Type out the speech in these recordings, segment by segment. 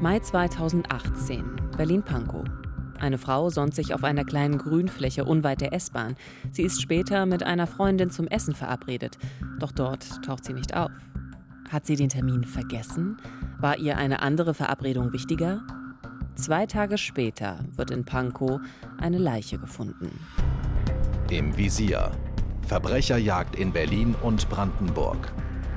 Mai 2018, Berlin-Pankow. Eine Frau sonnt sich auf einer kleinen Grünfläche unweit der S-Bahn. Sie ist später mit einer Freundin zum Essen verabredet. Doch dort taucht sie nicht auf. Hat sie den Termin vergessen? War ihr eine andere Verabredung wichtiger? Zwei Tage später wird in Pankow eine Leiche gefunden. Im Visier. Verbrecherjagd in Berlin und Brandenburg.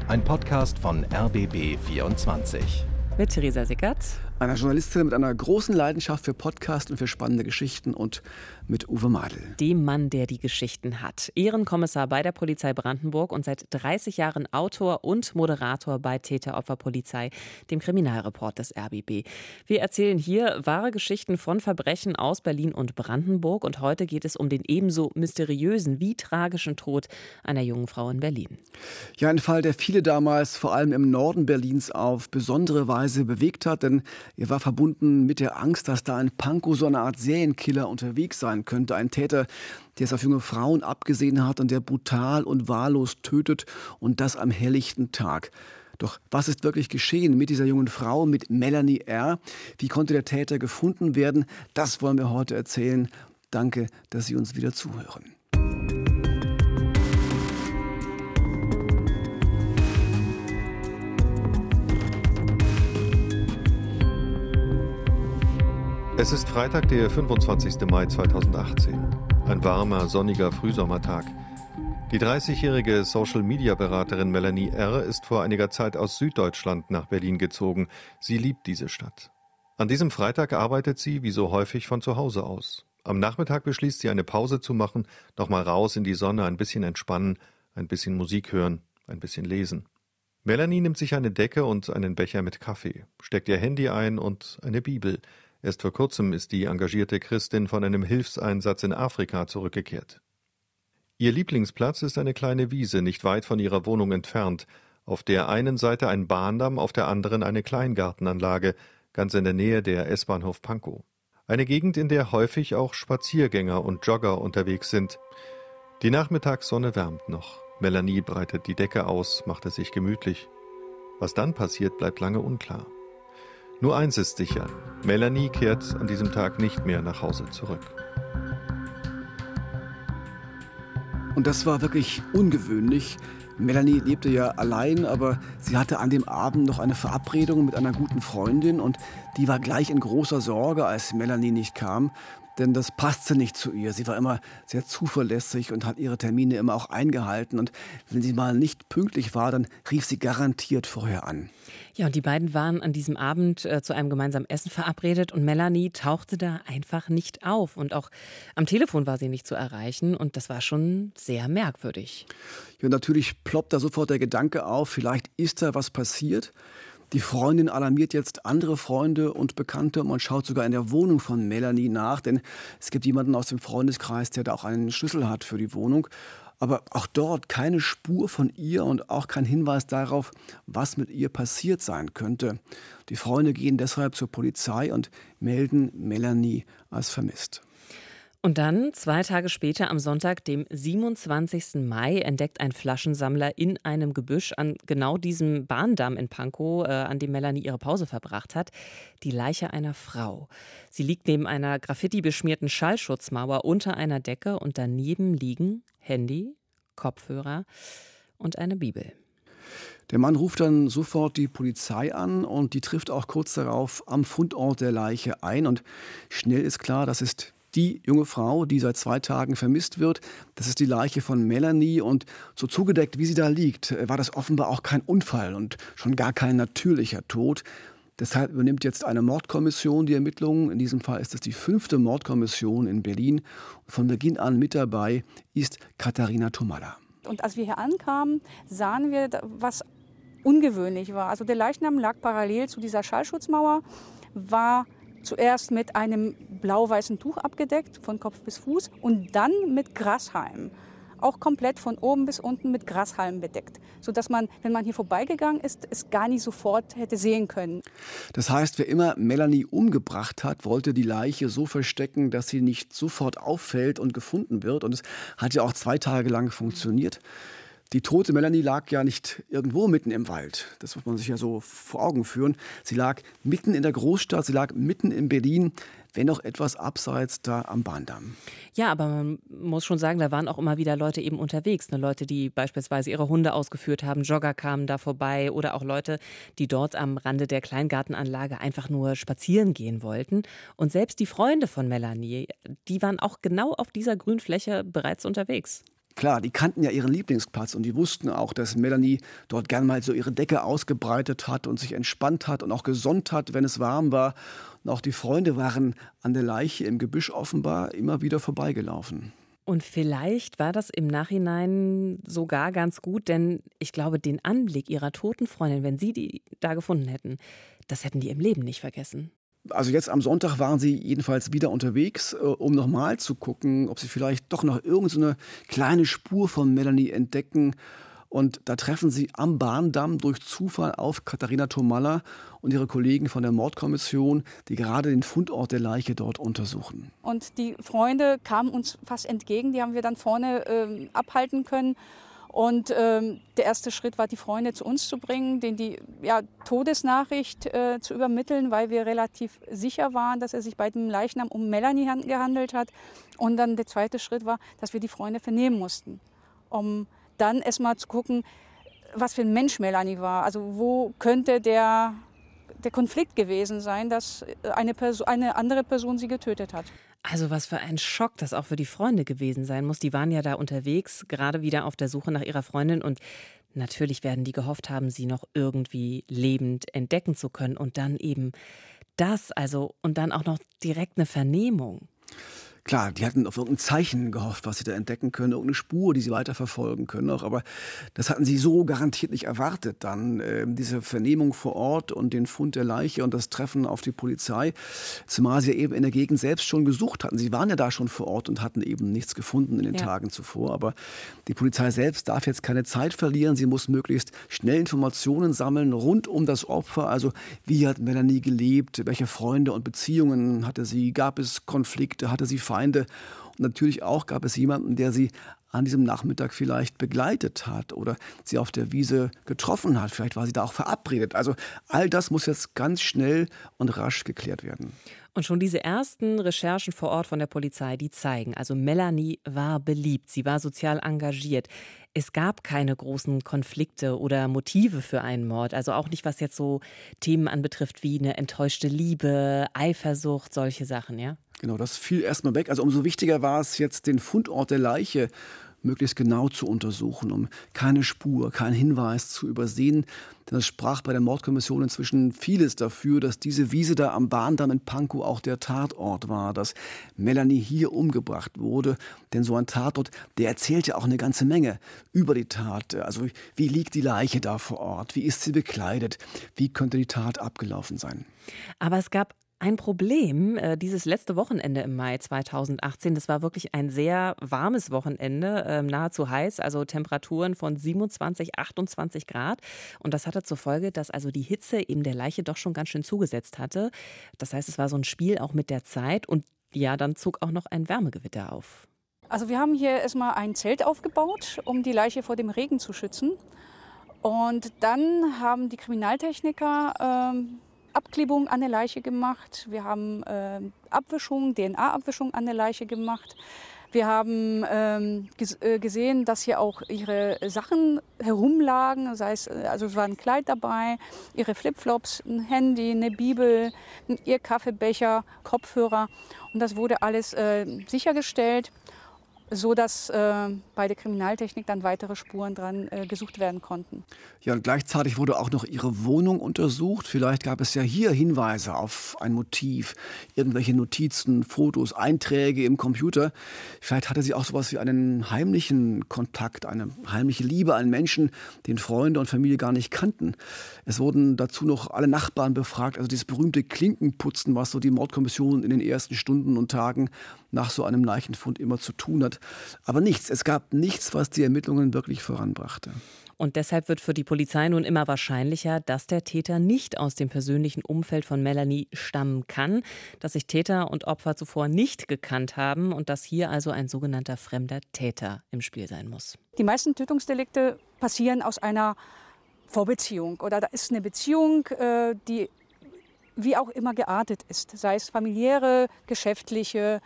Ein Podcast von RBB 24 mit Theresa Sickert. Einer Journalistin mit einer großen Leidenschaft für Podcast und für spannende Geschichten und mit Uwe Madel. Dem Mann, der die Geschichten hat. Ehrenkommissar bei der Polizei Brandenburg und seit 30 Jahren Autor und Moderator bei Täteropferpolizei, dem Kriminalreport des RBB. Wir erzählen hier wahre Geschichten von Verbrechen aus Berlin und Brandenburg und heute geht es um den ebenso mysteriösen wie tragischen Tod einer jungen Frau in Berlin. Ja, ein Fall, der viele damals vor allem im Norden Berlins auf besondere Weise bewegt hat, denn er war verbunden mit der Angst, dass da ein Pankow, so eine Art Serienkiller unterwegs sein könnte. Ein Täter, der es auf junge Frauen abgesehen hat und der brutal und wahllos tötet und das am helllichten Tag. Doch was ist wirklich geschehen mit dieser jungen Frau, mit Melanie R.? Wie konnte der Täter gefunden werden? Das wollen wir heute erzählen. Danke, dass Sie uns wieder zuhören. Es ist Freitag, der 25. Mai 2018. Ein warmer, sonniger Frühsommertag. Die 30-jährige Social-Media-Beraterin Melanie R. ist vor einiger Zeit aus Süddeutschland nach Berlin gezogen. Sie liebt diese Stadt. An diesem Freitag arbeitet sie, wie so häufig, von zu Hause aus. Am Nachmittag beschließt sie, eine Pause zu machen, nochmal raus in die Sonne, ein bisschen entspannen, ein bisschen Musik hören, ein bisschen lesen. Melanie nimmt sich eine Decke und einen Becher mit Kaffee, steckt ihr Handy ein und eine Bibel. Erst vor kurzem ist die engagierte Christin von einem Hilfseinsatz in Afrika zurückgekehrt. Ihr Lieblingsplatz ist eine kleine Wiese nicht weit von ihrer Wohnung entfernt, auf der einen Seite ein Bahndamm, auf der anderen eine Kleingartenanlage, ganz in der Nähe der S-Bahnhof Pankow. Eine Gegend, in der häufig auch Spaziergänger und Jogger unterwegs sind. Die Nachmittagssonne wärmt noch. Melanie breitet die Decke aus, macht es sich gemütlich. Was dann passiert, bleibt lange unklar. Nur eins ist sicher, Melanie kehrt an diesem Tag nicht mehr nach Hause zurück. Und das war wirklich ungewöhnlich. Melanie lebte ja allein, aber sie hatte an dem Abend noch eine Verabredung mit einer guten Freundin und die war gleich in großer Sorge, als Melanie nicht kam denn das passte nicht zu ihr. Sie war immer sehr zuverlässig und hat ihre Termine immer auch eingehalten. Und wenn sie mal nicht pünktlich war, dann rief sie garantiert vorher an. Ja, und die beiden waren an diesem Abend äh, zu einem gemeinsamen Essen verabredet und Melanie tauchte da einfach nicht auf. Und auch am Telefon war sie nicht zu erreichen. Und das war schon sehr merkwürdig. Ja, natürlich ploppt da sofort der Gedanke auf, vielleicht ist da was passiert. Die Freundin alarmiert jetzt andere Freunde und Bekannte. Man schaut sogar in der Wohnung von Melanie nach, denn es gibt jemanden aus dem Freundeskreis, der da auch einen Schlüssel hat für die Wohnung. Aber auch dort keine Spur von ihr und auch kein Hinweis darauf, was mit ihr passiert sein könnte. Die Freunde gehen deshalb zur Polizei und melden Melanie als vermisst. Und dann, zwei Tage später, am Sonntag, dem 27. Mai, entdeckt ein Flaschensammler in einem Gebüsch an genau diesem Bahndamm in Pankow, äh, an dem Melanie ihre Pause verbracht hat, die Leiche einer Frau. Sie liegt neben einer graffiti-beschmierten Schallschutzmauer unter einer Decke und daneben liegen Handy, Kopfhörer und eine Bibel. Der Mann ruft dann sofort die Polizei an und die trifft auch kurz darauf am Fundort der Leiche ein. Und schnell ist klar, das ist die junge Frau, die seit zwei Tagen vermisst wird. Das ist die Leiche von Melanie und so zugedeckt, wie sie da liegt, war das offenbar auch kein Unfall und schon gar kein natürlicher Tod. Deshalb übernimmt jetzt eine Mordkommission die Ermittlungen. In diesem Fall ist es die fünfte Mordkommission in Berlin. von Beginn an mit dabei ist Katharina Tomalla. Und als wir hier ankamen, sahen wir, was ungewöhnlich war. Also der Leichnam lag parallel zu dieser Schallschutzmauer, war zuerst mit einem blau-weißen Tuch abgedeckt, von Kopf bis Fuß, und dann mit Grashalm. Auch komplett von oben bis unten mit Grashalm bedeckt, sodass man, wenn man hier vorbeigegangen ist, es gar nicht sofort hätte sehen können. Das heißt, wer immer Melanie umgebracht hat, wollte die Leiche so verstecken, dass sie nicht sofort auffällt und gefunden wird. Und es hat ja auch zwei Tage lang funktioniert. Die tote Melanie lag ja nicht irgendwo mitten im Wald. Das muss man sich ja so vor Augen führen. Sie lag mitten in der Großstadt, sie lag mitten in Berlin, wenn auch etwas abseits da am Bahndamm. Ja, aber man muss schon sagen, da waren auch immer wieder Leute eben unterwegs. Ne? Leute, die beispielsweise ihre Hunde ausgeführt haben, Jogger kamen da vorbei oder auch Leute, die dort am Rande der Kleingartenanlage einfach nur spazieren gehen wollten. Und selbst die Freunde von Melanie, die waren auch genau auf dieser Grünfläche bereits unterwegs. Klar, die kannten ja ihren Lieblingsplatz und die wussten auch, dass Melanie dort gern mal so ihre Decke ausgebreitet hat und sich entspannt hat und auch gesonnt hat, wenn es warm war. Und auch die Freunde waren an der Leiche im Gebüsch offenbar immer wieder vorbeigelaufen. Und vielleicht war das im Nachhinein sogar ganz gut, denn ich glaube, den Anblick ihrer toten Freundin, wenn sie die da gefunden hätten, das hätten die im Leben nicht vergessen. Also jetzt am Sonntag waren sie jedenfalls wieder unterwegs, äh, um nochmal zu gucken, ob sie vielleicht doch noch irgendeine so kleine Spur von Melanie entdecken. Und da treffen sie am Bahndam durch Zufall auf Katharina Tomalla und ihre Kollegen von der Mordkommission, die gerade den Fundort der Leiche dort untersuchen. Und die Freunde kamen uns fast entgegen, die haben wir dann vorne äh, abhalten können. Und ähm, der erste Schritt war, die Freunde zu uns zu bringen, denen die ja, Todesnachricht äh, zu übermitteln, weil wir relativ sicher waren, dass er sich bei dem Leichnam um Melanie gehandelt hat. Und dann der zweite Schritt war, dass wir die Freunde vernehmen mussten, um dann erstmal zu gucken, was für ein Mensch Melanie war. Also wo könnte der, der Konflikt gewesen sein, dass eine, Person, eine andere Person sie getötet hat. Also was für ein Schock das auch für die Freunde gewesen sein muss. Die waren ja da unterwegs, gerade wieder auf der Suche nach ihrer Freundin und natürlich werden die gehofft haben, sie noch irgendwie lebend entdecken zu können und dann eben das, also und dann auch noch direkt eine Vernehmung. Klar, die hatten auf irgendein Zeichen gehofft, was sie da entdecken können, irgendeine Spur, die sie weiterverfolgen können. Auch, aber das hatten sie so garantiert nicht erwartet. Dann äh, diese Vernehmung vor Ort und den Fund der Leiche und das Treffen auf die Polizei, zumal sie eben in der Gegend selbst schon gesucht hatten. Sie waren ja da schon vor Ort und hatten eben nichts gefunden in den ja. Tagen zuvor. Aber die Polizei selbst darf jetzt keine Zeit verlieren. Sie muss möglichst schnell Informationen sammeln rund um das Opfer. Also wie hat Melanie gelebt? Welche Freunde und Beziehungen hatte sie? Gab es Konflikte? Hatte sie Feinde. Und natürlich auch gab es jemanden, der sie an diesem Nachmittag vielleicht begleitet hat oder sie auf der Wiese getroffen hat. Vielleicht war sie da auch verabredet. Also all das muss jetzt ganz schnell und rasch geklärt werden. Und schon diese ersten Recherchen vor Ort von der Polizei, die zeigen, also Melanie war beliebt, sie war sozial engagiert. Es gab keine großen Konflikte oder Motive für einen Mord, also auch nicht, was jetzt so Themen anbetrifft wie eine enttäuschte Liebe, Eifersucht, solche Sachen, ja? Genau, das fiel erstmal weg. Also umso wichtiger war es jetzt, den Fundort der Leiche möglichst genau zu untersuchen, um keine Spur, keinen Hinweis zu übersehen. Denn es sprach bei der Mordkommission inzwischen vieles dafür, dass diese Wiese da am Bahndamm in Pankow auch der Tatort war, dass Melanie hier umgebracht wurde. Denn so ein Tatort, der erzählt ja auch eine ganze Menge über die Tat. Also wie liegt die Leiche da vor Ort? Wie ist sie bekleidet? Wie könnte die Tat abgelaufen sein? Aber es gab ein Problem, äh, dieses letzte Wochenende im Mai 2018, das war wirklich ein sehr warmes Wochenende, äh, nahezu heiß, also Temperaturen von 27, 28 Grad. Und das hatte zur Folge, dass also die Hitze eben der Leiche doch schon ganz schön zugesetzt hatte. Das heißt, es war so ein Spiel auch mit der Zeit und ja, dann zog auch noch ein Wärmegewitter auf. Also wir haben hier erstmal ein Zelt aufgebaut, um die Leiche vor dem Regen zu schützen. Und dann haben die Kriminaltechniker ähm, Abklebung an der Leiche gemacht. Wir haben äh, Abwischung, DNA-Abwischung an der Leiche gemacht. Wir haben ähm, äh, gesehen, dass hier auch ihre Sachen herumlagen. Sei es, äh, also es war ein Kleid dabei, ihre Flipflops, ein Handy, eine Bibel, ihr Kaffeebecher, Kopfhörer. Und das wurde alles äh, sichergestellt so dass äh, bei der Kriminaltechnik dann weitere Spuren dran äh, gesucht werden konnten. Ja, und gleichzeitig wurde auch noch Ihre Wohnung untersucht. Vielleicht gab es ja hier Hinweise auf ein Motiv, irgendwelche Notizen, Fotos, Einträge im Computer. Vielleicht hatte sie auch sowas wie einen heimlichen Kontakt, eine heimliche Liebe, einen Menschen, den Freunde und Familie gar nicht kannten. Es wurden dazu noch alle Nachbarn befragt, also dieses berühmte Klinkenputzen, was so die Mordkommission in den ersten Stunden und Tagen nach so einem Leichenfund immer zu tun hat. Aber nichts, es gab nichts, was die Ermittlungen wirklich voranbrachte. Und deshalb wird für die Polizei nun immer wahrscheinlicher, dass der Täter nicht aus dem persönlichen Umfeld von Melanie stammen kann, dass sich Täter und Opfer zuvor nicht gekannt haben und dass hier also ein sogenannter fremder Täter im Spiel sein muss. Die meisten Tötungsdelikte passieren aus einer Vorbeziehung oder da ist eine Beziehung, äh, die wie auch immer geartet ist, sei es familiäre, geschäftliche,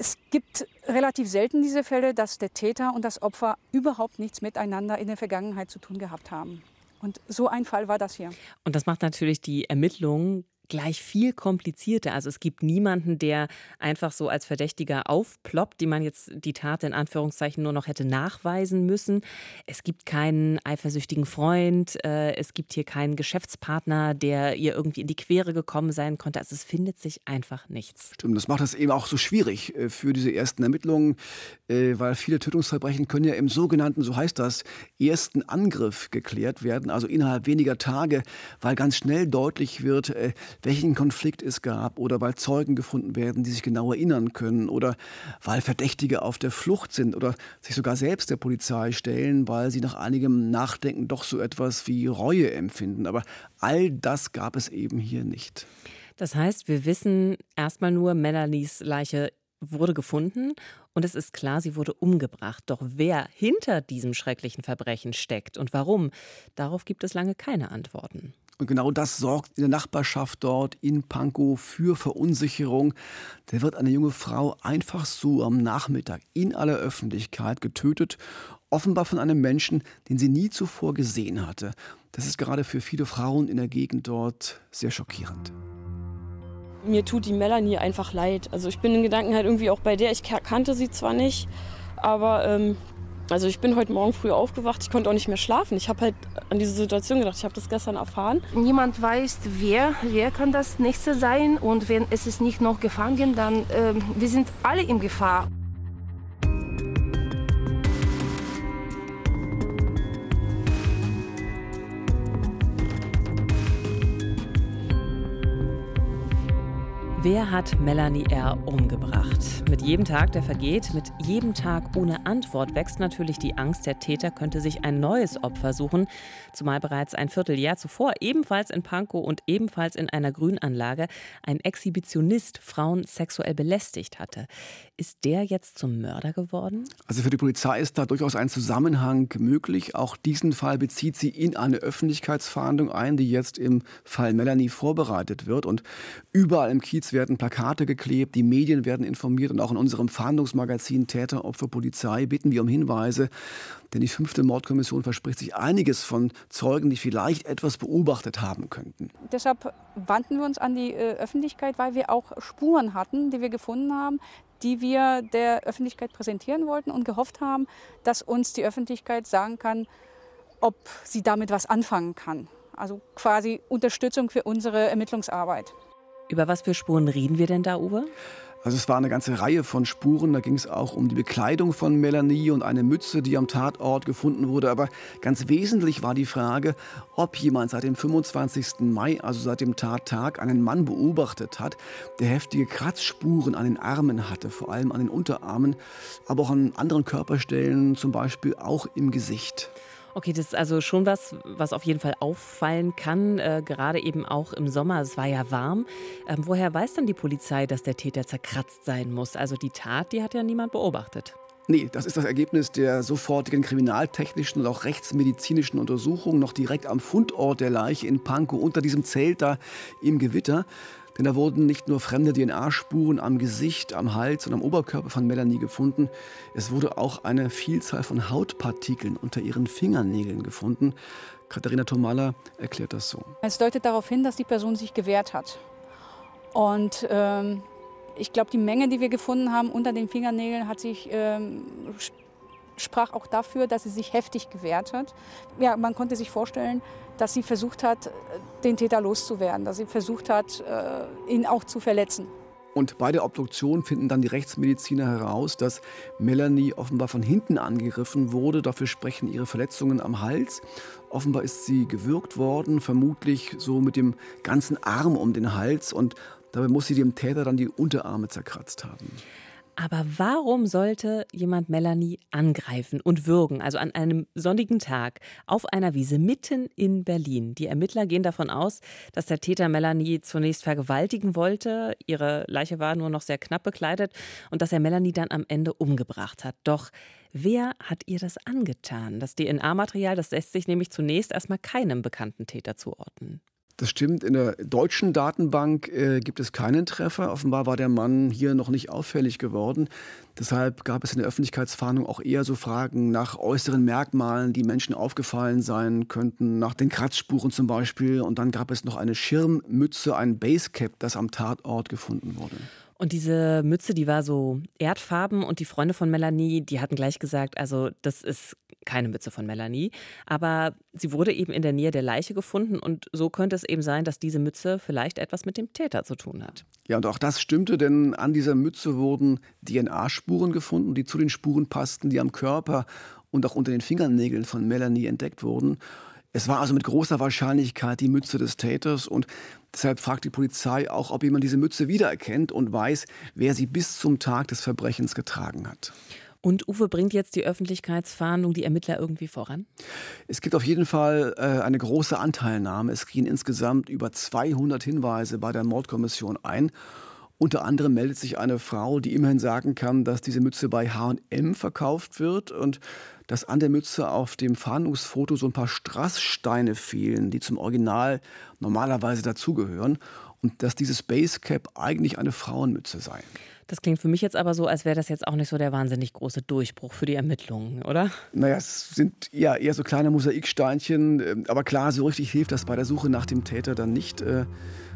es gibt relativ selten diese Fälle, dass der Täter und das Opfer überhaupt nichts miteinander in der Vergangenheit zu tun gehabt haben. Und so ein Fall war das hier. Und das macht natürlich die Ermittlungen gleich viel komplizierter. Also es gibt niemanden, der einfach so als Verdächtiger aufploppt, die man jetzt die Tat in Anführungszeichen nur noch hätte nachweisen müssen. Es gibt keinen eifersüchtigen Freund, äh, es gibt hier keinen Geschäftspartner, der ihr irgendwie in die Quere gekommen sein konnte. Also es findet sich einfach nichts. Stimmt, das macht es eben auch so schwierig äh, für diese ersten Ermittlungen, äh, weil viele Tötungsverbrechen können ja im sogenannten, so heißt das, ersten Angriff geklärt werden, also innerhalb weniger Tage, weil ganz schnell deutlich wird, welchen Konflikt es gab oder weil Zeugen gefunden werden, die sich genau erinnern können oder weil Verdächtige auf der Flucht sind oder sich sogar selbst der Polizei stellen, weil sie nach einigem Nachdenken doch so etwas wie Reue empfinden. Aber all das gab es eben hier nicht. Das heißt, wir wissen erstmal nur, Melanies Leiche wurde gefunden und es ist klar, sie wurde umgebracht. Doch wer hinter diesem schrecklichen Verbrechen steckt und warum, darauf gibt es lange keine Antworten. Und genau das sorgt in der Nachbarschaft dort in Pankow für Verunsicherung. Da wird eine junge Frau einfach so am Nachmittag in aller Öffentlichkeit getötet, offenbar von einem Menschen, den sie nie zuvor gesehen hatte. Das ist gerade für viele Frauen in der Gegend dort sehr schockierend. Mir tut die Melanie einfach leid. Also ich bin in Gedanken halt irgendwie auch bei der. Ich kannte sie zwar nicht, aber ähm, also ich bin heute Morgen früh aufgewacht, ich konnte auch nicht mehr schlafen. Ich habe halt an diese Situation gedacht, ich habe das gestern erfahren. Niemand weiß, wer, wer kann das nächste sein und wenn es ist nicht noch gefangen, dann äh, wir sind alle in Gefahr. Wer hat Melanie R. umgebracht? Mit jedem Tag, der vergeht, mit jedem Tag ohne Antwort wächst natürlich die Angst, der Täter könnte sich ein neues Opfer suchen, zumal bereits ein Vierteljahr zuvor ebenfalls in Pankow und ebenfalls in einer Grünanlage ein Exhibitionist Frauen sexuell belästigt hatte. Ist der jetzt zum Mörder geworden? Also für die Polizei ist da durchaus ein Zusammenhang möglich. Auch diesen Fall bezieht sie in eine Öffentlichkeitsfahndung ein, die jetzt im Fall Melanie vorbereitet wird und überall im Kiez werden Plakate geklebt, die Medien werden informiert und auch in unserem Fahndungsmagazin Täter, Opfer, Polizei bitten wir um Hinweise. Denn die fünfte Mordkommission verspricht sich einiges von Zeugen, die vielleicht etwas beobachtet haben könnten. Deshalb wandten wir uns an die äh, Öffentlichkeit, weil wir auch Spuren hatten, die wir gefunden haben, die wir der Öffentlichkeit präsentieren wollten und gehofft haben, dass uns die Öffentlichkeit sagen kann, ob sie damit was anfangen kann. Also quasi Unterstützung für unsere Ermittlungsarbeit. Über was für Spuren reden wir denn da, Uwe? Also es war eine ganze Reihe von Spuren. Da ging es auch um die Bekleidung von Melanie und eine Mütze, die am Tatort gefunden wurde. Aber ganz wesentlich war die Frage, ob jemand seit dem 25. Mai, also seit dem Tattag, einen Mann beobachtet hat, der heftige Kratzspuren an den Armen hatte, vor allem an den Unterarmen, aber auch an anderen Körperstellen, zum Beispiel auch im Gesicht. Okay, das ist also schon was, was auf jeden Fall auffallen kann, äh, gerade eben auch im Sommer. Es war ja warm. Ähm, woher weiß dann die Polizei, dass der Täter zerkratzt sein muss? Also die Tat, die hat ja niemand beobachtet. Nee, das ist das Ergebnis der sofortigen kriminaltechnischen und auch rechtsmedizinischen Untersuchung noch direkt am Fundort der Leiche in Pankow unter diesem Zelt da im Gewitter. Denn da wurden nicht nur fremde DNA-Spuren am Gesicht, am Hals und am Oberkörper von Melanie gefunden, es wurde auch eine Vielzahl von Hautpartikeln unter ihren Fingernägeln gefunden. Katharina Tomala erklärt das so. Es deutet darauf hin, dass die Person sich gewehrt hat. Und ähm, ich glaube, die Menge, die wir gefunden haben unter den Fingernägeln, hat sich ähm, sprach auch dafür, dass sie sich heftig gewehrt hat. Ja, man konnte sich vorstellen, dass sie versucht hat, den Täter loszuwerden, dass sie versucht hat, äh, ihn auch zu verletzen. Und bei der Obduktion finden dann die Rechtsmediziner heraus, dass Melanie offenbar von hinten angegriffen wurde. Dafür sprechen ihre Verletzungen am Hals. Offenbar ist sie gewürgt worden, vermutlich so mit dem ganzen Arm um den Hals. Und Dabei muss sie dem Täter dann die Unterarme zerkratzt haben. Aber warum sollte jemand Melanie angreifen und würgen, also an einem sonnigen Tag auf einer Wiese mitten in Berlin? Die Ermittler gehen davon aus, dass der Täter Melanie zunächst vergewaltigen wollte. Ihre Leiche war nur noch sehr knapp bekleidet und dass er Melanie dann am Ende umgebracht hat. Doch wer hat ihr das angetan? Das DNA-Material, das lässt sich nämlich zunächst erstmal keinem bekannten Täter zuordnen. Das stimmt. In der deutschen Datenbank äh, gibt es keinen Treffer. Offenbar war der Mann hier noch nicht auffällig geworden. Deshalb gab es in der Öffentlichkeitsfahndung auch eher so Fragen nach äußeren Merkmalen, die Menschen aufgefallen sein könnten, nach den Kratzspuren zum Beispiel. Und dann gab es noch eine Schirmmütze, ein Basecap, das am Tatort gefunden wurde. Und diese Mütze, die war so erdfarben und die Freunde von Melanie, die hatten gleich gesagt, also das ist keine Mütze von Melanie, aber sie wurde eben in der Nähe der Leiche gefunden und so könnte es eben sein, dass diese Mütze vielleicht etwas mit dem Täter zu tun hat. Ja, und auch das stimmte, denn an dieser Mütze wurden DNA-Spuren gefunden, die zu den Spuren passten, die am Körper und auch unter den Fingernägeln von Melanie entdeckt wurden. Es war also mit großer Wahrscheinlichkeit die Mütze des Täters und deshalb fragt die Polizei auch, ob jemand diese Mütze wiedererkennt und weiß, wer sie bis zum Tag des Verbrechens getragen hat. Und Uwe bringt jetzt die Öffentlichkeitsfahndung, die Ermittler irgendwie voran? Es gibt auf jeden Fall äh, eine große Anteilnahme. Es gehen insgesamt über 200 Hinweise bei der Mordkommission ein. Unter anderem meldet sich eine Frau, die immerhin sagen kann, dass diese Mütze bei H&M verkauft wird und dass an der Mütze auf dem Fahndungsfoto so ein paar Strasssteine fehlen, die zum Original normalerweise dazugehören und dass dieses Basecap eigentlich eine Frauenmütze sei. Das klingt für mich jetzt aber so, als wäre das jetzt auch nicht so der wahnsinnig große Durchbruch für die Ermittlungen, oder? Naja, es sind ja eher so kleine Mosaiksteinchen. Ähm, aber klar, so richtig hilft das bei der Suche nach dem Täter dann nicht. Äh,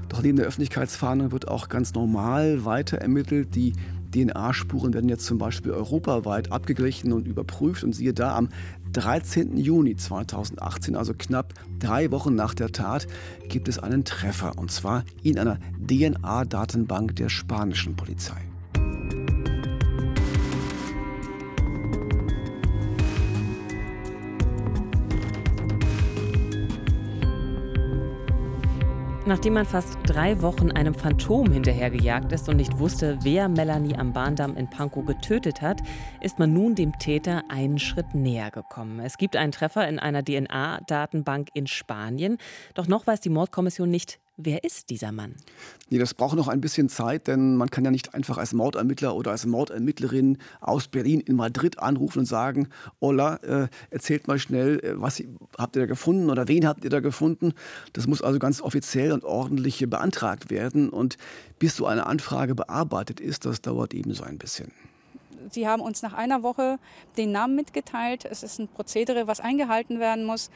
doch neben der Öffentlichkeitsfahndung wird auch ganz normal weiter ermittelt. Die DNA-Spuren werden jetzt zum Beispiel europaweit abgeglichen und überprüft. Und siehe da, am 13. Juni 2018, also knapp drei Wochen nach der Tat, gibt es einen Treffer. Und zwar in einer DNA-Datenbank der spanischen Polizei. Nachdem man fast drei Wochen einem Phantom hinterhergejagt ist und nicht wusste, wer Melanie am Bahndamm in Pankow getötet hat, ist man nun dem Täter einen Schritt näher gekommen. Es gibt einen Treffer in einer DNA-Datenbank in Spanien. Doch noch weiß die Mordkommission nicht, Wer ist dieser Mann? Nee, das braucht noch ein bisschen Zeit, denn man kann ja nicht einfach als Mordermittler oder als Mordermittlerin aus Berlin in Madrid anrufen und sagen, Hola, äh, erzählt mal schnell, äh, was habt ihr da gefunden oder wen habt ihr da gefunden? Das muss also ganz offiziell und ordentlich beantragt werden und bis so eine Anfrage bearbeitet ist, das dauert ebenso ein bisschen. Sie haben uns nach einer Woche den Namen mitgeteilt. Es ist ein Prozedere, was eingehalten werden muss.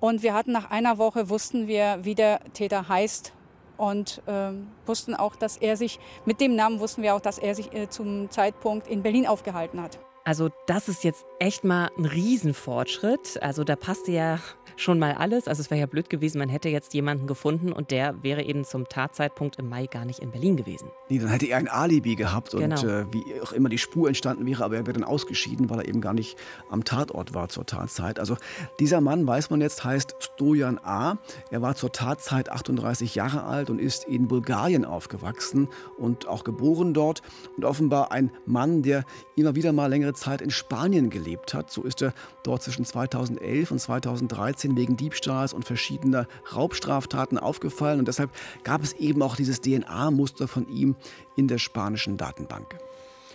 Und wir hatten nach einer Woche, wussten wir, wie der Täter heißt und äh, wussten auch, dass er sich, mit dem Namen wussten wir auch, dass er sich äh, zum Zeitpunkt in Berlin aufgehalten hat. Also das ist jetzt echt mal ein Riesenfortschritt. Also da passte ja schon mal alles. Also es wäre ja blöd gewesen, man hätte jetzt jemanden gefunden und der wäre eben zum Tatzeitpunkt im Mai gar nicht in Berlin gewesen. Nee, dann hätte er ein Alibi gehabt genau. und äh, wie auch immer die Spur entstanden wäre, aber er wäre dann ausgeschieden, weil er eben gar nicht am Tatort war zur Tatzeit. Also dieser Mann, weiß man jetzt, heißt Stojan A. Er war zur Tatzeit 38 Jahre alt und ist in Bulgarien aufgewachsen und auch geboren dort und offenbar ein Mann, der immer wieder mal längere Zeit in Spanien gelebt hat. So ist er dort zwischen 2011 und 2013 wegen Diebstahls und verschiedener Raubstraftaten aufgefallen. Und deshalb gab es eben auch dieses DNA-Muster von ihm in der spanischen Datenbank.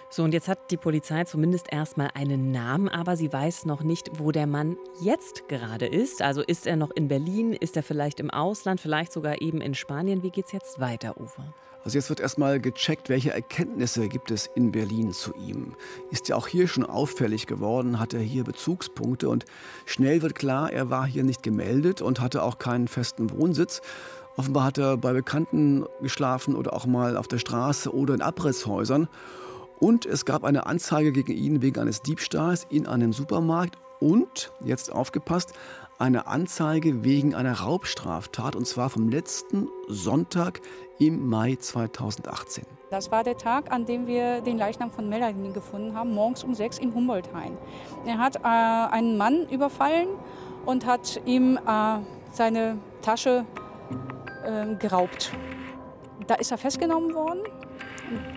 So, und jetzt hat die Polizei zumindest erstmal einen Namen, aber sie weiß noch nicht, wo der Mann jetzt gerade ist. Also ist er noch in Berlin, ist er vielleicht im Ausland, vielleicht sogar eben in Spanien. Wie geht es jetzt weiter, Uwe? Also jetzt wird erstmal gecheckt, welche Erkenntnisse gibt es in Berlin zu ihm. Ist ja auch hier schon auffällig geworden, hat er hier Bezugspunkte und schnell wird klar, er war hier nicht gemeldet und hatte auch keinen festen Wohnsitz. Offenbar hat er bei Bekannten geschlafen oder auch mal auf der Straße oder in Abrisshäusern. Und es gab eine Anzeige gegen ihn wegen eines Diebstahls in einem Supermarkt und, jetzt aufgepasst, eine Anzeige wegen einer Raubstraftat und zwar vom letzten Sonntag im Mai 2018. Das war der Tag, an dem wir den Leichnam von Melanie gefunden haben, morgens um sechs in Humboldthain. Er hat äh, einen Mann überfallen und hat ihm äh, seine Tasche äh, geraubt. da ist er festgenommen worden.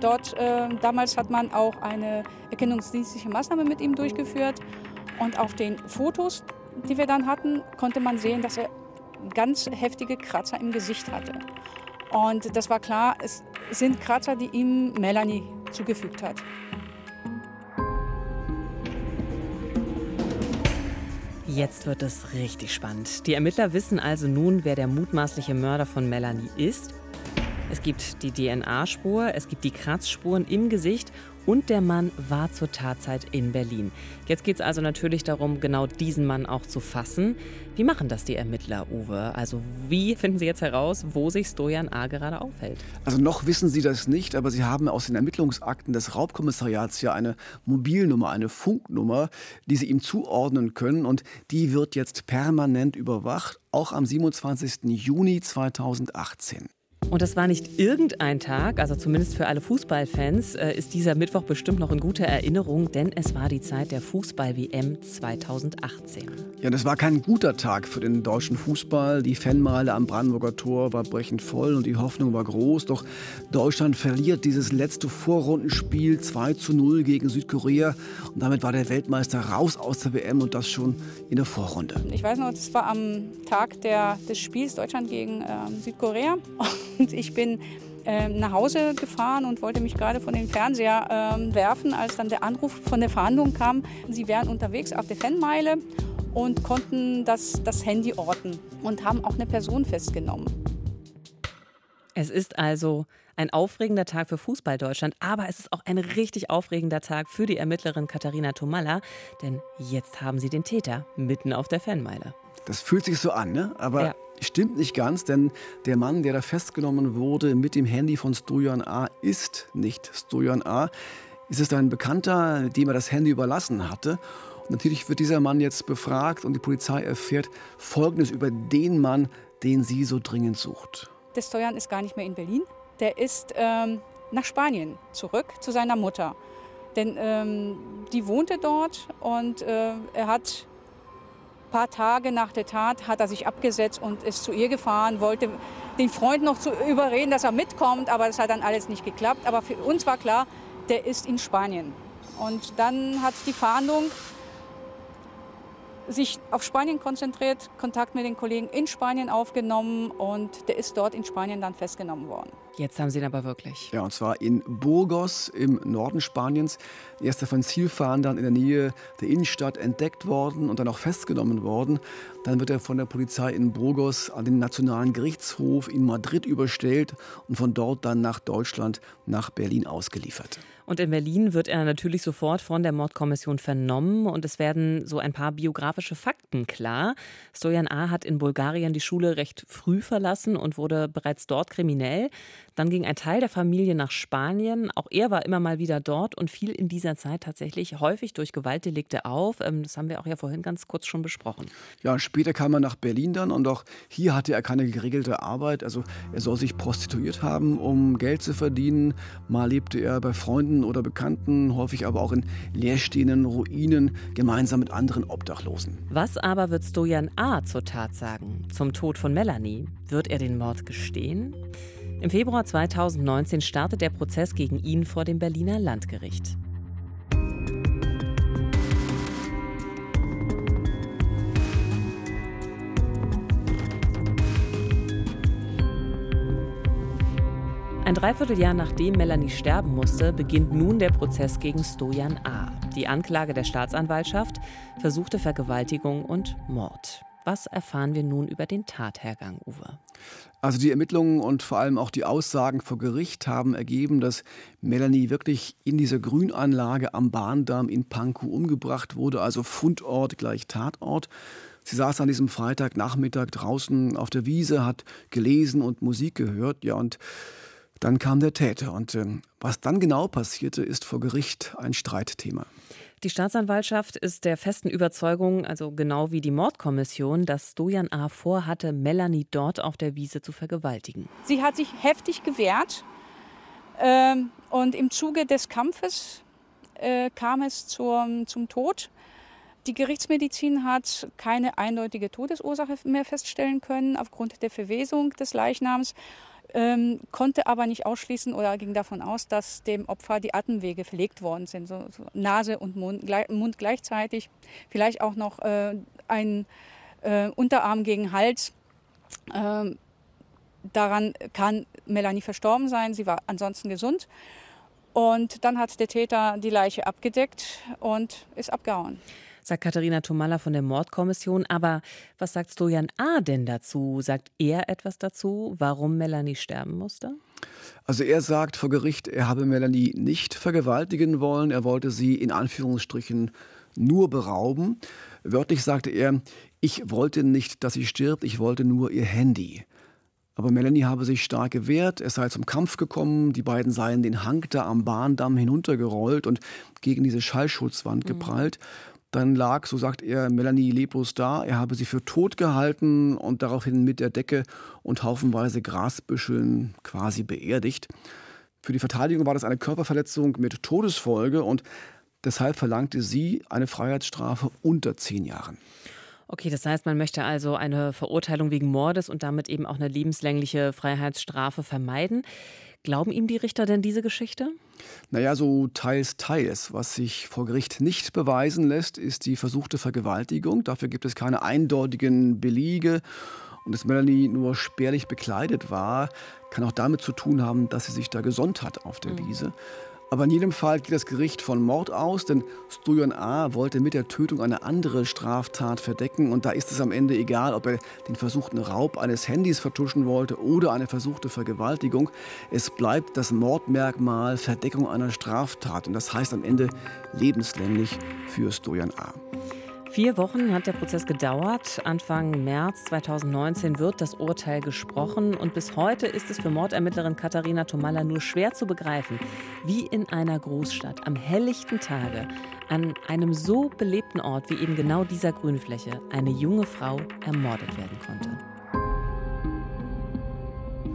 Dort, äh, damals hat man auch eine erkennungsdienstliche Maßnahme mit ihm durchgeführt. Und auf den Fotos, die wir dann hatten, konnte man sehen, dass er ganz heftige Kratzer im Gesicht hatte. Und das war klar, es sind Kratzer, die ihm Melanie zugefügt hat. Jetzt wird es richtig spannend. Die Ermittler wissen also nun, wer der mutmaßliche Mörder von Melanie ist. Es gibt die DNA-Spur, es gibt die Kratzspuren im Gesicht und der Mann war zur Tatzeit in Berlin. Jetzt geht es also natürlich darum, genau diesen Mann auch zu fassen. Wie machen das die Ermittler, Uwe? Also wie finden Sie jetzt heraus, wo sich Stojan A. gerade aufhält? Also noch wissen Sie das nicht, aber Sie haben aus den Ermittlungsakten des Raubkommissariats ja eine Mobilnummer, eine Funknummer, die Sie ihm zuordnen können und die wird jetzt permanent überwacht, auch am 27. Juni 2018. Und das war nicht irgendein Tag, also zumindest für alle Fußballfans äh, ist dieser Mittwoch bestimmt noch in guter Erinnerung, denn es war die Zeit der Fußball-WM 2018. Ja, das war kein guter Tag für den deutschen Fußball. Die Fanmeile am Brandenburger Tor war brechend voll und die Hoffnung war groß. Doch Deutschland verliert dieses letzte Vorrundenspiel 2 zu 0 gegen Südkorea und damit war der Weltmeister raus aus der WM und das schon in der Vorrunde. Ich weiß noch, das war am Tag der, des Spiels Deutschland gegen äh, Südkorea. Und ich bin äh, nach Hause gefahren und wollte mich gerade von dem Fernseher äh, werfen, als dann der Anruf von der Verhandlung kam. Sie wären unterwegs auf der Fanmeile und konnten das, das Handy orten und haben auch eine Person festgenommen. Es ist also ein aufregender Tag für Fußball Deutschland, aber es ist auch ein richtig aufregender Tag für die Ermittlerin Katharina Tomalla, denn jetzt haben sie den Täter mitten auf der Fanmeile. Das fühlt sich so an, ne? aber ja. stimmt nicht ganz, denn der Mann, der da festgenommen wurde mit dem Handy von Stojan A., ist nicht Stojan A. Es ist ein Bekannter, dem er das Handy überlassen hatte. Und natürlich wird dieser Mann jetzt befragt und die Polizei erfährt Folgendes über den Mann, den sie so dringend sucht. Der Stojan ist gar nicht mehr in Berlin. Der ist ähm, nach Spanien zurück zu seiner Mutter. Denn ähm, die wohnte dort und äh, er hat ein paar Tage nach der Tat hat er sich abgesetzt und ist zu ihr gefahren, wollte den Freund noch zu überreden, dass er mitkommt, aber das hat dann alles nicht geklappt. Aber für uns war klar, der ist in Spanien. Und dann hat die Fahndung sich auf Spanien konzentriert, Kontakt mit den Kollegen in Spanien aufgenommen und der ist dort in Spanien dann festgenommen worden. Jetzt haben Sie ihn aber wirklich. Ja, und zwar in Burgos im Norden Spaniens. Er ist von Zielfahndern in der Nähe der Innenstadt entdeckt worden und dann auch festgenommen worden. Dann wird er von der Polizei in Burgos an den Nationalen Gerichtshof in Madrid überstellt und von dort dann nach Deutschland, nach Berlin ausgeliefert. Und in Berlin wird er natürlich sofort von der Mordkommission vernommen und es werden so ein paar biografische Fakten klar. Stojan A. hat in Bulgarien die Schule recht früh verlassen und wurde bereits dort kriminell. Dann ging ein Teil der Familie nach Spanien. Auch er war immer mal wieder dort und fiel in dieser Zeit tatsächlich häufig durch Gewaltdelikte auf. Ähm, das haben wir auch ja vorhin ganz kurz schon besprochen. Ja, später kam er nach Berlin dann und auch hier hatte er keine geregelte Arbeit. Also er soll sich prostituiert haben, um Geld zu verdienen. Mal lebte er bei Freunden oder Bekannten, häufig aber auch in leerstehenden Ruinen gemeinsam mit anderen Obdachlosen. Was aber wird Stojan A. zur Tat sagen? Zum Tod von Melanie? Wird er den Mord gestehen? Im Februar 2019 startet der Prozess gegen ihn vor dem Berliner Landgericht. Ein Dreivierteljahr nachdem Melanie sterben musste, beginnt nun der Prozess gegen Stojan A. Die Anklage der Staatsanwaltschaft versuchte Vergewaltigung und Mord. Was erfahren wir nun über den Tathergang, Uwe? Also die Ermittlungen und vor allem auch die Aussagen vor Gericht haben ergeben, dass Melanie wirklich in dieser Grünanlage am Bahndamm in Pankow umgebracht wurde, also Fundort gleich Tatort. Sie saß an diesem Freitagnachmittag draußen auf der Wiese, hat gelesen und Musik gehört, ja und dann kam der Täter und äh, was dann genau passierte, ist vor Gericht ein Streitthema. Die Staatsanwaltschaft ist der festen Überzeugung, also genau wie die Mordkommission, dass Stojan A. vorhatte, Melanie dort auf der Wiese zu vergewaltigen. Sie hat sich heftig gewehrt ähm, und im Zuge des Kampfes äh, kam es zum, zum Tod. Die Gerichtsmedizin hat keine eindeutige Todesursache mehr feststellen können aufgrund der Verwesung des Leichnams. Ähm, konnte aber nicht ausschließen oder ging davon aus, dass dem Opfer die Atemwege verlegt worden sind, so, so Nase und Mund, Mund, gleichzeitig, vielleicht auch noch äh, ein äh, Unterarm gegen Hals. Ähm, daran kann Melanie verstorben sein, sie war ansonsten gesund. Und dann hat der Täter die Leiche abgedeckt und ist abgehauen sagt Katharina Tomalla von der Mordkommission. Aber was sagt Stojan A. denn dazu? Sagt er etwas dazu, warum Melanie sterben musste? Also er sagt vor Gericht, er habe Melanie nicht vergewaltigen wollen, er wollte sie in Anführungsstrichen nur berauben. Wörtlich sagte er, ich wollte nicht, dass sie stirbt, ich wollte nur ihr Handy. Aber Melanie habe sich stark gewehrt, es sei zum Kampf gekommen, die beiden seien den Hang da am Bahndamm hinuntergerollt und gegen diese Schallschutzwand mhm. Dann lag, so sagt er, Melanie leblos da. Er habe sie für tot gehalten und daraufhin mit der Decke und haufenweise Grasbüscheln quasi beerdigt. Für die Verteidigung war das eine Körperverletzung mit Todesfolge und deshalb verlangte sie eine Freiheitsstrafe unter zehn Jahren. Okay, das heißt, man möchte also eine Verurteilung wegen Mordes und damit eben auch eine lebenslängliche Freiheitsstrafe vermeiden. Glauben ihm die Richter denn diese Geschichte? Naja, so teils, teils. Was sich vor Gericht nicht beweisen lässt, ist die versuchte Vergewaltigung. Dafür gibt es keine eindeutigen Belege. Und dass Melanie nur spärlich bekleidet war, kann auch damit zu tun haben, dass sie sich da gesonnt hat auf der mhm. Wiese. Aber in jedem Fall geht das Gericht von Mord aus, denn Stojan A. wollte mit der Tötung eine andere Straftat verdecken. Und da ist es am Ende egal, ob er den versuchten Raub eines Handys vertuschen wollte oder eine versuchte Vergewaltigung. Es bleibt das Mordmerkmal Verdeckung einer Straftat. Und das heißt am Ende lebenslänglich für Stojan A. Vier Wochen hat der Prozess gedauert. Anfang März 2019 wird das Urteil gesprochen. Und bis heute ist es für Mordermittlerin Katharina Tomalla nur schwer zu begreifen, wie in einer Großstadt am helllichten Tage an einem so belebten Ort wie eben genau dieser Grünfläche eine junge Frau ermordet werden konnte.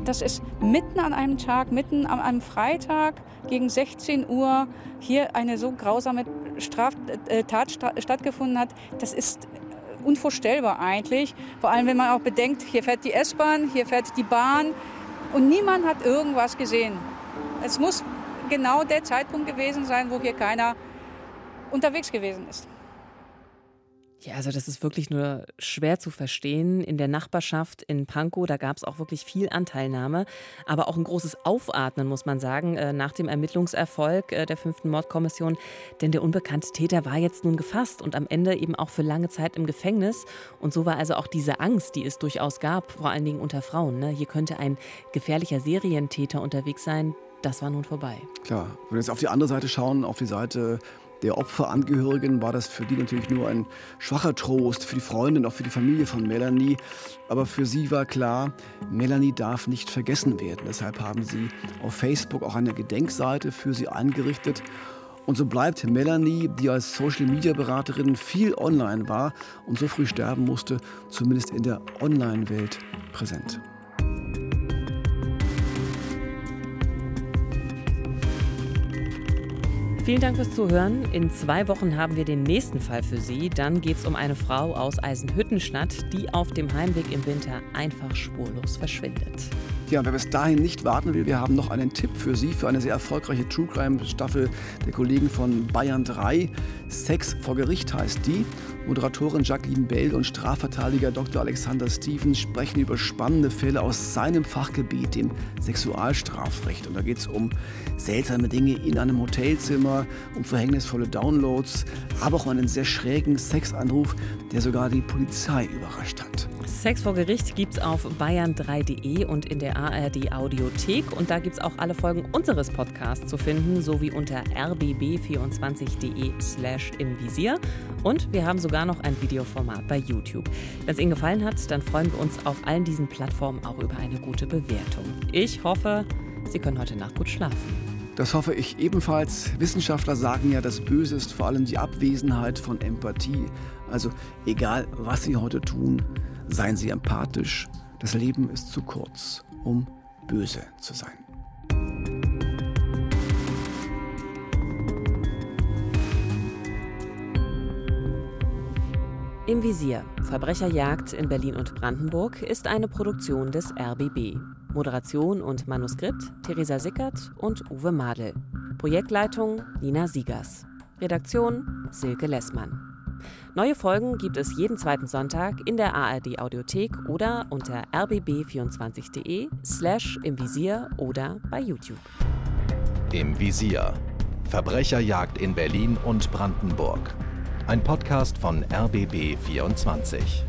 Das ist mitten an einem Tag, mitten an einem Freitag gegen 16 Uhr hier eine so grausame Straftat äh, stattgefunden hat. Das ist äh, unvorstellbar eigentlich. Vor allem, wenn man auch bedenkt, hier fährt die S-Bahn, hier fährt die Bahn und niemand hat irgendwas gesehen. Es muss genau der Zeitpunkt gewesen sein, wo hier keiner unterwegs gewesen ist. Ja, also das ist wirklich nur schwer zu verstehen. In der Nachbarschaft in Pankow, da gab es auch wirklich viel Anteilnahme, aber auch ein großes Aufatmen, muss man sagen, äh, nach dem Ermittlungserfolg äh, der fünften Mordkommission. Denn der unbekannte Täter war jetzt nun gefasst und am Ende eben auch für lange Zeit im Gefängnis. Und so war also auch diese Angst, die es durchaus gab, vor allen Dingen unter Frauen. Ne? Hier könnte ein gefährlicher Serientäter unterwegs sein. Das war nun vorbei. Klar, wenn wir jetzt auf die andere Seite schauen, auf die Seite der Opferangehörigen war das für die natürlich nur ein schwacher Trost, für die Freunde und auch für die Familie von Melanie. Aber für sie war klar, Melanie darf nicht vergessen werden. Deshalb haben sie auf Facebook auch eine Gedenkseite für sie eingerichtet. Und so bleibt Melanie, die als Social-Media-Beraterin viel online war und so früh sterben musste, zumindest in der Online-Welt präsent. Vielen Dank fürs Zuhören. In zwei Wochen haben wir den nächsten Fall für Sie. Dann geht es um eine Frau aus Eisenhüttenstadt, die auf dem Heimweg im Winter einfach spurlos verschwindet. Ja, wer bis dahin nicht warten will, wir haben noch einen Tipp für Sie für eine sehr erfolgreiche True Crime Staffel der Kollegen von Bayern 3. Sex vor Gericht heißt die. Moderatorin Jacqueline Bell und Strafverteidiger Dr. Alexander Stevens sprechen über spannende Fälle aus seinem Fachgebiet, dem Sexualstrafrecht. Und da geht es um seltsame Dinge in einem Hotelzimmer, um verhängnisvolle Downloads, aber auch um einen sehr schrägen Sexanruf, der sogar die Polizei überrascht hat. Sex vor Gericht gibt es auf bayern3.de und in der ARD Audiothek. Und da gibt es auch alle Folgen unseres Podcasts zu finden, sowie unter rbb24.de slash im Visier. Und wir haben sogar noch ein Videoformat bei YouTube. Wenn es Ihnen gefallen hat, dann freuen wir uns auf allen diesen Plattformen auch über eine gute Bewertung. Ich hoffe, Sie können heute Nacht gut schlafen. Das hoffe ich ebenfalls. Wissenschaftler sagen ja, das Böse ist vor allem die Abwesenheit von Empathie. Also egal, was Sie heute tun, seien Sie empathisch. Das Leben ist zu kurz, um böse zu sein. Im Visier Verbrecherjagd in Berlin und Brandenburg ist eine Produktion des RBB. Moderation und Manuskript Theresa Sickert und Uwe Madel. Projektleitung Nina Siegers. Redaktion Silke Lessmann. Neue Folgen gibt es jeden zweiten Sonntag in der ARD Audiothek oder unter rbb24.de slash im Visier oder bei YouTube. Im Visier. Verbrecherjagd in Berlin und Brandenburg. Ein Podcast von RBB 24.